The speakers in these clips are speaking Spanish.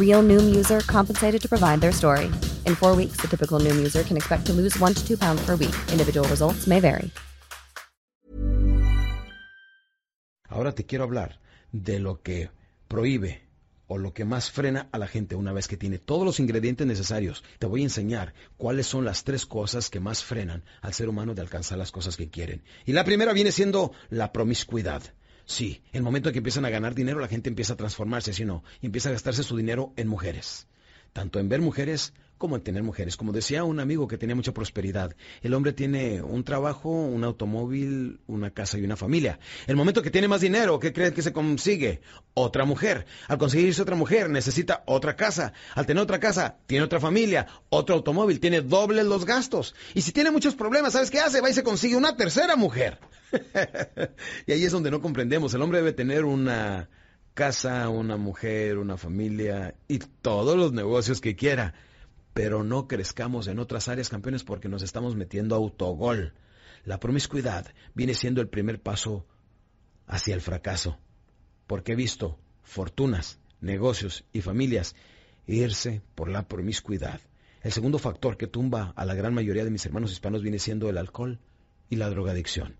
Real Noom user compensated to provide their story. In four weeks, the typical Noom user can expect to lose one to two pounds per week. Individual results may vary. Ahora te quiero hablar de lo que prohíbe o lo que más frena a la gente una vez que tiene todos los ingredientes necesarios. Te voy a enseñar cuáles son las tres cosas que más frenan al ser humano de alcanzar las cosas que quieren. Y la primera viene siendo la promiscuidad. Sí, el momento en que empiezan a ganar dinero, la gente empieza a transformarse, si no, y empieza a gastarse su dinero en mujeres. Tanto en ver mujeres como en tener mujeres. Como decía un amigo que tenía mucha prosperidad, el hombre tiene un trabajo, un automóvil, una casa y una familia. El momento que tiene más dinero, ¿qué creen que se consigue? Otra mujer. Al conseguirse otra mujer, necesita otra casa. Al tener otra casa, tiene otra familia, otro automóvil, tiene doble los gastos. Y si tiene muchos problemas, ¿sabes qué hace? Va y se consigue una tercera mujer. y ahí es donde no comprendemos. El hombre debe tener una casa, una mujer, una familia y todos los negocios que quiera. Pero no crezcamos en otras áreas, campeones, porque nos estamos metiendo a autogol. La promiscuidad viene siendo el primer paso hacia el fracaso. Porque he visto fortunas, negocios y familias irse por la promiscuidad. El segundo factor que tumba a la gran mayoría de mis hermanos hispanos viene siendo el alcohol y la drogadicción.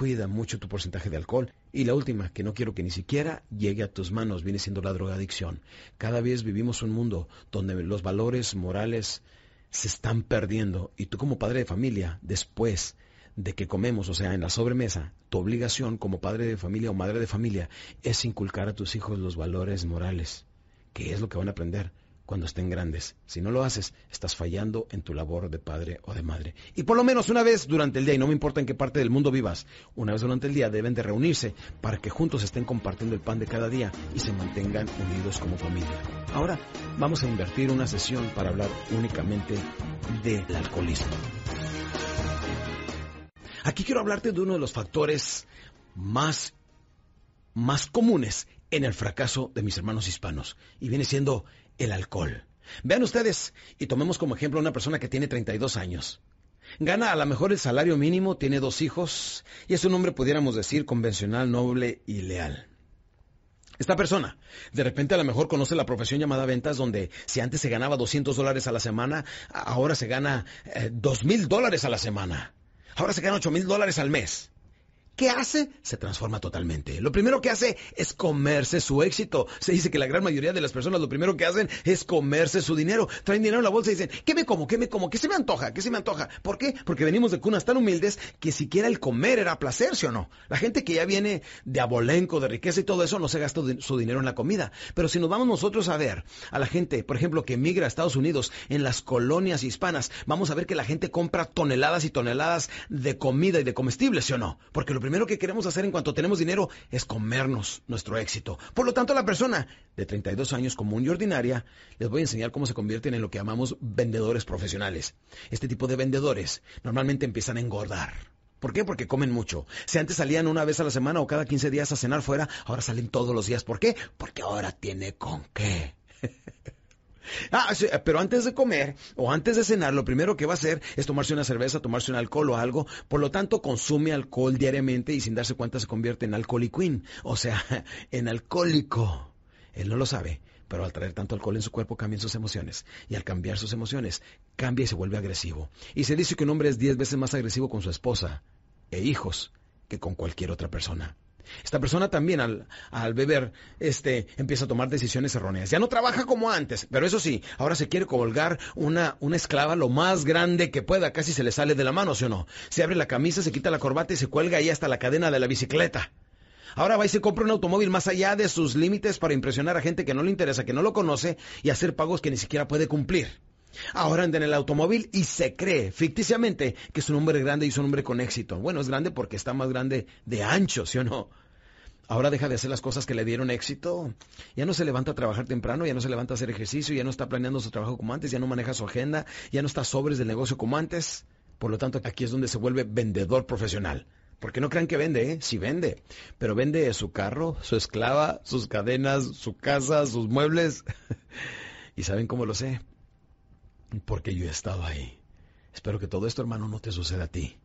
Cuida mucho tu porcentaje de alcohol. Y la última, que no quiero que ni siquiera llegue a tus manos, viene siendo la drogadicción. Cada vez vivimos un mundo donde los valores morales se están perdiendo. Y tú como padre de familia, después de que comemos, o sea, en la sobremesa, tu obligación como padre de familia o madre de familia es inculcar a tus hijos los valores morales, que es lo que van a aprender cuando estén grandes. Si no lo haces, estás fallando en tu labor de padre o de madre. Y por lo menos una vez durante el día, y no me importa en qué parte del mundo vivas, una vez durante el día deben de reunirse para que juntos estén compartiendo el pan de cada día y se mantengan unidos como familia. Ahora vamos a invertir una sesión para hablar únicamente del alcoholismo. Aquí quiero hablarte de uno de los factores más, más comunes en el fracaso de mis hermanos hispanos, y viene siendo el alcohol. Vean ustedes, y tomemos como ejemplo a una persona que tiene 32 años. Gana a lo mejor el salario mínimo, tiene dos hijos, y es un hombre, pudiéramos decir, convencional, noble y leal. Esta persona, de repente a lo mejor conoce la profesión llamada ventas, donde si antes se ganaba 200 dólares a la semana, ahora se gana eh, 2 mil dólares a la semana. Ahora se gana 8 mil dólares al mes. ¿Qué hace? Se transforma totalmente. Lo primero que hace es comerse su éxito. Se dice que la gran mayoría de las personas lo primero que hacen es comerse su dinero. Traen dinero en la bolsa y dicen, ¿qué me como? ¿Qué me como? ¿Qué se me antoja? ¿Qué se me antoja? ¿Por qué? Porque venimos de cunas tan humildes que siquiera el comer era placer, ¿sí o no? La gente que ya viene de abolenco, de riqueza y todo eso, no se gasta su dinero en la comida. Pero si nos vamos nosotros a ver a la gente, por ejemplo, que emigra a Estados Unidos en las colonias hispanas, vamos a ver que la gente compra toneladas y toneladas de comida y de comestibles, ¿sí o no? Porque lo primero que queremos hacer en cuanto tenemos dinero es comernos nuestro éxito. Por lo tanto, la persona de 32 años común y ordinaria, les voy a enseñar cómo se convierten en lo que llamamos vendedores profesionales. Este tipo de vendedores normalmente empiezan a engordar. ¿Por qué? Porque comen mucho. Si antes salían una vez a la semana o cada 15 días a cenar fuera, ahora salen todos los días. ¿Por qué? Porque ahora tiene con qué. Ah, sí, pero antes de comer o antes de cenar, lo primero que va a hacer es tomarse una cerveza, tomarse un alcohol o algo. Por lo tanto, consume alcohol diariamente y sin darse cuenta se convierte en alcoholiquín, o sea, en alcohólico. Él no lo sabe, pero al traer tanto alcohol en su cuerpo cambian sus emociones. Y al cambiar sus emociones, cambia y se vuelve agresivo. Y se dice que un hombre es diez veces más agresivo con su esposa e hijos que con cualquier otra persona. Esta persona también al, beber este, empieza a tomar decisiones erróneas. Ya no trabaja como antes, pero eso sí, ahora se quiere colgar una, una esclava lo más grande que pueda, casi se le sale de la mano, ¿sí o no? Se abre la camisa, se quita la corbata y se cuelga ahí hasta la cadena de la bicicleta. Ahora va y se compra un automóvil más allá de sus límites para impresionar a gente que no le interesa, que no lo conoce y hacer pagos que ni siquiera puede cumplir. Ahora anda en el automóvil y se cree ficticiamente que es un hombre grande y es un hombre con éxito. Bueno, es grande porque está más grande de ancho, ¿sí o no? Ahora deja de hacer las cosas que le dieron éxito. Ya no se levanta a trabajar temprano, ya no se levanta a hacer ejercicio, ya no está planeando su trabajo como antes, ya no maneja su agenda, ya no está sobres del negocio como antes. Por lo tanto, aquí es donde se vuelve vendedor profesional. Porque no crean que vende, ¿eh? Sí vende. Pero vende su carro, su esclava, sus cadenas, su casa, sus muebles. ¿Y saben cómo lo sé? Porque yo he estado ahí. Espero que todo esto, hermano, no te suceda a ti.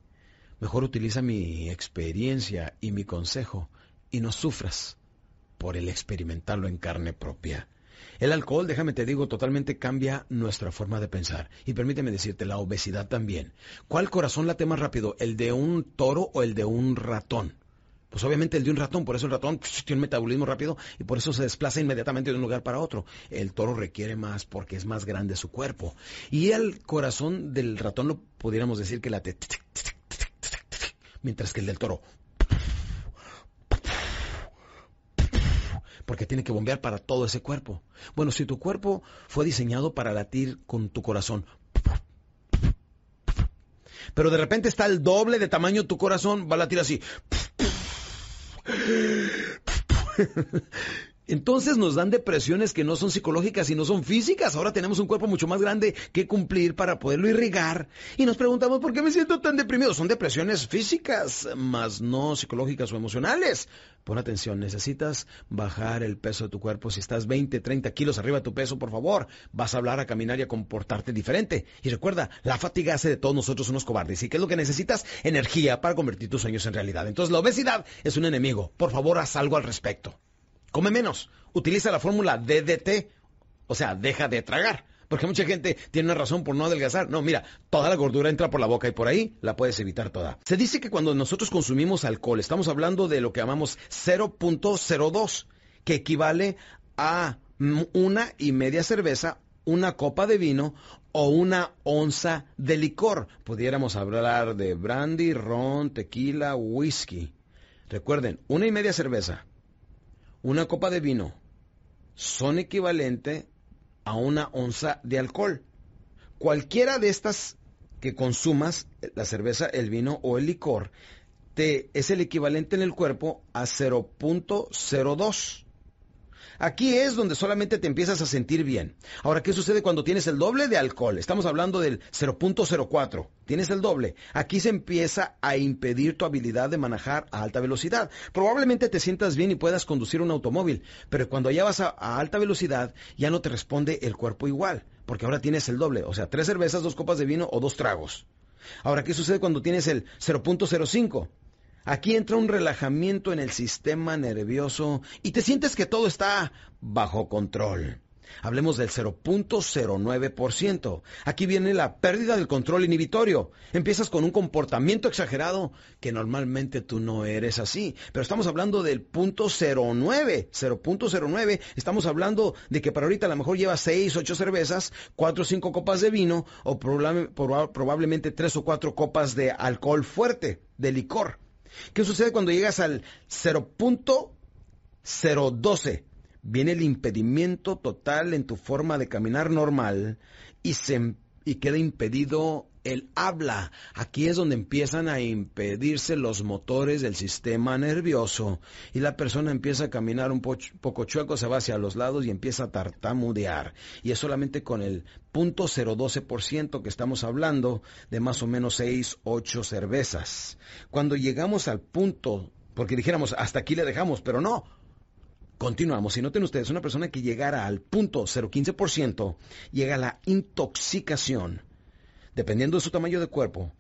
Mejor utiliza mi experiencia y mi consejo y no sufras por el experimentarlo en carne propia. El alcohol, déjame te digo, totalmente cambia nuestra forma de pensar. Y permíteme decirte, la obesidad también. ¿Cuál corazón late más rápido, el de un toro o el de un ratón? Pues obviamente el de un ratón, por eso el ratón tiene un metabolismo rápido y por eso se desplaza inmediatamente de un lugar para otro. El toro requiere más porque es más grande su cuerpo. Y el corazón del ratón lo pudiéramos decir que late mientras que el del toro porque tiene que bombear para todo ese cuerpo. Bueno, si tu cuerpo fue diseñado para latir con tu corazón, pero de repente está el doble de tamaño tu corazón, va a latir así. Entonces nos dan depresiones que no son psicológicas y no son físicas. Ahora tenemos un cuerpo mucho más grande que cumplir para poderlo irrigar. Y nos preguntamos por qué me siento tan deprimido. Son depresiones físicas, más no psicológicas o emocionales. Pon atención, necesitas bajar el peso de tu cuerpo. Si estás 20, 30 kilos arriba de tu peso, por favor, vas a hablar, a caminar y a comportarte diferente. Y recuerda, la fatiga hace de todos nosotros unos cobardes. ¿Y qué es lo que necesitas? Energía para convertir tus sueños en realidad. Entonces la obesidad es un enemigo. Por favor, haz algo al respecto. Come menos. Utiliza la fórmula DDT. O sea, deja de tragar. Porque mucha gente tiene una razón por no adelgazar. No, mira, toda la gordura entra por la boca y por ahí la puedes evitar toda. Se dice que cuando nosotros consumimos alcohol, estamos hablando de lo que llamamos 0.02, que equivale a una y media cerveza, una copa de vino o una onza de licor. Pudiéramos hablar de brandy, ron, tequila, whisky. Recuerden, una y media cerveza, una copa de vino son equivalente a una onza de alcohol. Cualquiera de estas que consumas, la cerveza, el vino o el licor, te, es el equivalente en el cuerpo a 0.02. Aquí es donde solamente te empiezas a sentir bien. Ahora, ¿qué sucede cuando tienes el doble de alcohol? Estamos hablando del 0.04. Tienes el doble. Aquí se empieza a impedir tu habilidad de manejar a alta velocidad. Probablemente te sientas bien y puedas conducir un automóvil, pero cuando ya vas a, a alta velocidad ya no te responde el cuerpo igual, porque ahora tienes el doble. O sea, tres cervezas, dos copas de vino o dos tragos. Ahora, ¿qué sucede cuando tienes el 0.05? Aquí entra un relajamiento en el sistema nervioso y te sientes que todo está bajo control. Hablemos del 0.09%. Aquí viene la pérdida del control inhibitorio. Empiezas con un comportamiento exagerado que normalmente tú no eres así. Pero estamos hablando del 0.09. 0.09. Estamos hablando de que para ahorita a lo mejor llevas 6, 8 cervezas, 4 o 5 copas de vino o probablemente 3 o 4 copas de alcohol fuerte, de licor. ¿Qué sucede cuando llegas al 0.012? Viene el impedimento total en tu forma de caminar normal y, se, y queda impedido el habla. Aquí es donde empiezan a impedirse los motores del sistema nervioso y la persona empieza a caminar un poco chueco, se va hacia los lados y empieza a tartamudear. Y es solamente con el punto 012% que estamos hablando de más o menos 6, 8 cervezas. Cuando llegamos al punto, porque dijéramos hasta aquí le dejamos, pero no. Continuamos. Y noten ustedes, una persona que llegara al punto 0.15% llega a la intoxicación, dependiendo de su tamaño de cuerpo,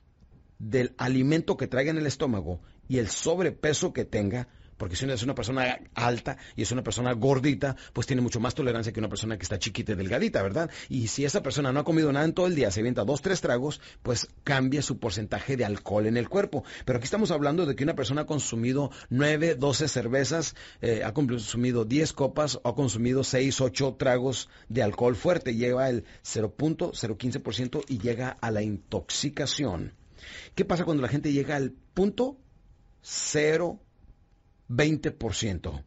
del alimento que traiga en el estómago y el sobrepeso que tenga, porque si uno es una persona alta y es una persona gordita, pues tiene mucho más tolerancia que una persona que está chiquita y delgadita, ¿verdad? Y si esa persona no ha comido nada en todo el día, se avienta dos, tres tragos, pues cambia su porcentaje de alcohol en el cuerpo. Pero aquí estamos hablando de que una persona ha consumido nueve, doce cervezas, eh, ha consumido diez copas o ha consumido seis, ocho tragos de alcohol fuerte. Lleva el 0.015% y llega a la intoxicación. ¿Qué pasa cuando la gente llega al punto 0.20%?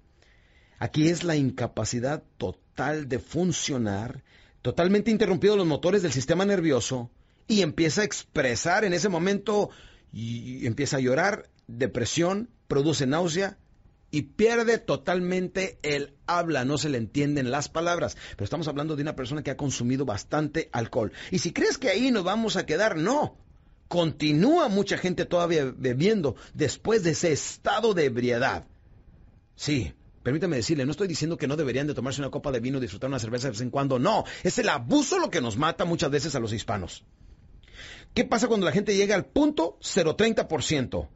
Aquí es la incapacidad total de funcionar, totalmente interrumpido los motores del sistema nervioso y empieza a expresar en ese momento y empieza a llorar, depresión, produce náusea y pierde totalmente el habla, no se le entienden las palabras. Pero estamos hablando de una persona que ha consumido bastante alcohol. Y si crees que ahí nos vamos a quedar, no. Continúa mucha gente todavía bebiendo después de ese estado de ebriedad. Sí, permítame decirle, no estoy diciendo que no deberían de tomarse una copa de vino disfrutar una cerveza de vez en cuando. No, es el abuso lo que nos mata muchas veces a los hispanos. ¿Qué pasa cuando la gente llega al punto 030%?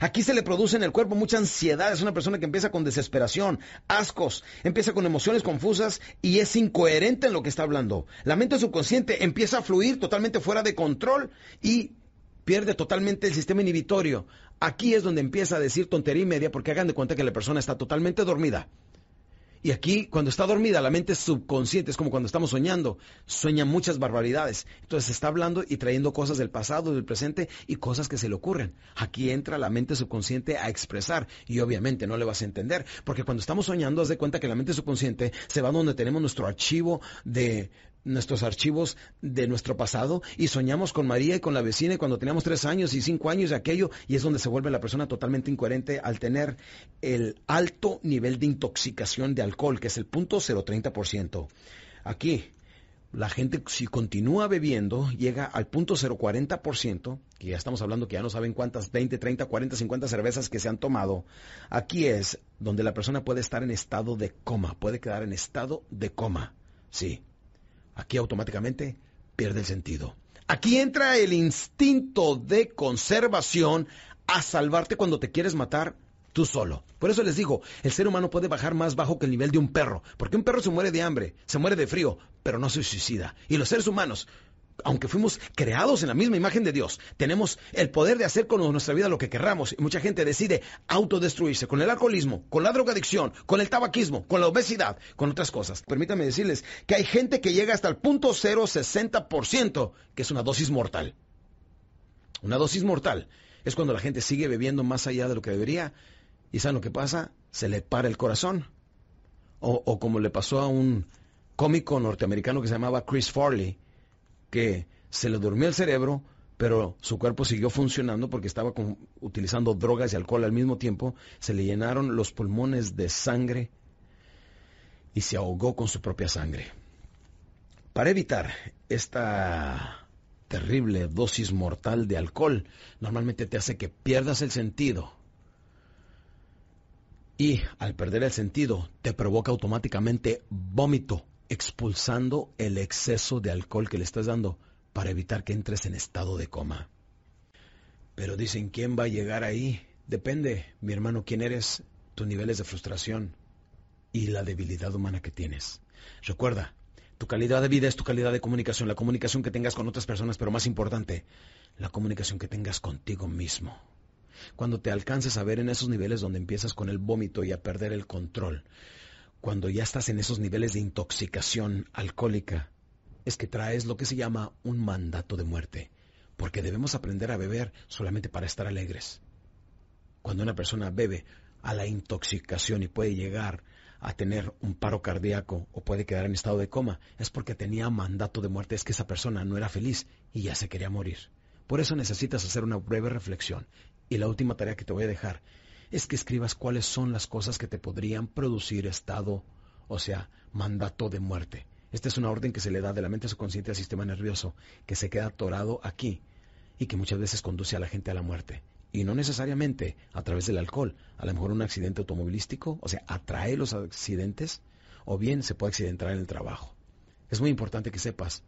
Aquí se le produce en el cuerpo mucha ansiedad. Es una persona que empieza con desesperación, ascos, empieza con emociones confusas y es incoherente en lo que está hablando. La mente subconsciente empieza a fluir totalmente fuera de control y pierde totalmente el sistema inhibitorio. Aquí es donde empieza a decir tontería y media porque hagan de cuenta que la persona está totalmente dormida. Y aquí, cuando está dormida, la mente subconsciente, es como cuando estamos soñando, sueña muchas barbaridades. Entonces está hablando y trayendo cosas del pasado, del presente y cosas que se le ocurren. Aquí entra la mente subconsciente a expresar y obviamente no le vas a entender, porque cuando estamos soñando, haz de cuenta que la mente subconsciente se va donde tenemos nuestro archivo de, nuestros archivos de nuestro pasado y soñamos con María y con la vecina y cuando teníamos tres años y cinco años y aquello y es donde se vuelve la persona totalmente incoherente al tener el alto nivel de intoxicación de alcohol, que es el punto 030%. Aquí, la gente si continúa bebiendo llega al punto 040%, que ya estamos hablando que ya no saben cuántas, 20, 30, 40, 50 cervezas que se han tomado. Aquí es donde la persona puede estar en estado de coma, puede quedar en estado de coma. Sí, aquí automáticamente pierde el sentido. Aquí entra el instinto de conservación a salvarte cuando te quieres matar tú solo. Por eso les digo, el ser humano puede bajar más bajo que el nivel de un perro, porque un perro se muere de hambre, se muere de frío, pero no se suicida. Y los seres humanos aunque fuimos creados en la misma imagen de Dios, tenemos el poder de hacer con nuestra vida lo que querramos. Y mucha gente decide autodestruirse con el alcoholismo, con la drogadicción, con el tabaquismo, con la obesidad, con otras cosas. Permítanme decirles que hay gente que llega hasta el punto 0,60%, que es una dosis mortal. Una dosis mortal es cuando la gente sigue bebiendo más allá de lo que debería. ¿Y saben lo que pasa? Se le para el corazón. O, o como le pasó a un cómico norteamericano que se llamaba Chris Farley, que se le durmió el cerebro, pero su cuerpo siguió funcionando porque estaba utilizando drogas y alcohol al mismo tiempo, se le llenaron los pulmones de sangre y se ahogó con su propia sangre. Para evitar esta terrible dosis mortal de alcohol, normalmente te hace que pierdas el sentido. Y al perder el sentido, te provoca automáticamente vómito expulsando el exceso de alcohol que le estás dando para evitar que entres en estado de coma. Pero dicen, ¿quién va a llegar ahí? Depende, mi hermano, quién eres, tus niveles de frustración y la debilidad humana que tienes. Recuerda, tu calidad de vida es tu calidad de comunicación, la comunicación que tengas con otras personas, pero más importante, la comunicación que tengas contigo mismo. Cuando te alcances a ver en esos niveles donde empiezas con el vómito y a perder el control, cuando ya estás en esos niveles de intoxicación alcohólica, es que traes lo que se llama un mandato de muerte, porque debemos aprender a beber solamente para estar alegres. Cuando una persona bebe a la intoxicación y puede llegar a tener un paro cardíaco o puede quedar en estado de coma, es porque tenía mandato de muerte, es que esa persona no era feliz y ya se quería morir. Por eso necesitas hacer una breve reflexión. Y la última tarea que te voy a dejar es que escribas cuáles son las cosas que te podrían producir estado, o sea, mandato de muerte. Esta es una orden que se le da de la mente subconsciente al sistema nervioso, que se queda atorado aquí y que muchas veces conduce a la gente a la muerte. Y no necesariamente a través del alcohol. A lo mejor un accidente automovilístico, o sea, atrae los accidentes, o bien se puede accidentar en el trabajo. Es muy importante que sepas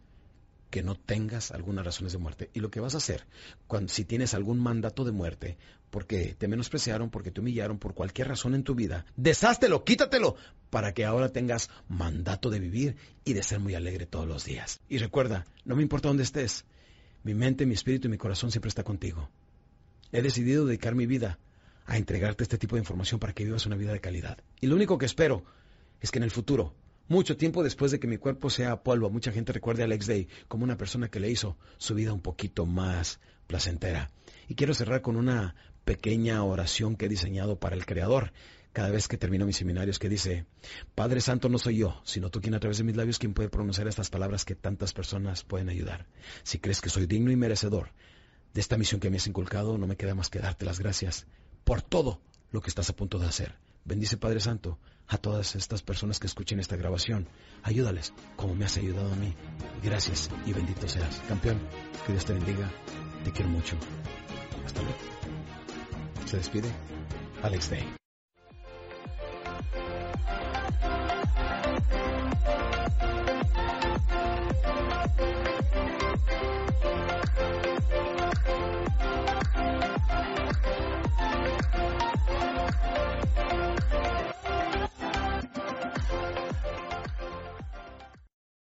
que no tengas algunas razones de muerte. Y lo que vas a hacer, cuando, si tienes algún mandato de muerte, porque te menospreciaron, porque te humillaron, por cualquier razón en tu vida, deshástelo, quítatelo, para que ahora tengas mandato de vivir y de ser muy alegre todos los días. Y recuerda, no me importa dónde estés, mi mente, mi espíritu y mi corazón siempre está contigo. He decidido dedicar mi vida a entregarte este tipo de información para que vivas una vida de calidad. Y lo único que espero es que en el futuro mucho tiempo después de que mi cuerpo sea polvo, mucha gente recuerde a Alex Day como una persona que le hizo su vida un poquito más placentera. Y quiero cerrar con una pequeña oración que he diseñado para el Creador cada vez que termino mis seminarios que dice, Padre Santo no soy yo, sino tú quien a través de mis labios quien puede pronunciar estas palabras que tantas personas pueden ayudar. Si crees que soy digno y merecedor de esta misión que me has inculcado, no me queda más que darte las gracias por todo lo que estás a punto de hacer. Bendice Padre Santo a todas estas personas que escuchen esta grabación. Ayúdales como me has ayudado a mí. Gracias y bendito seas. Campeón, que Dios te bendiga. Te quiero mucho. Hasta luego. Se despide Alex Day.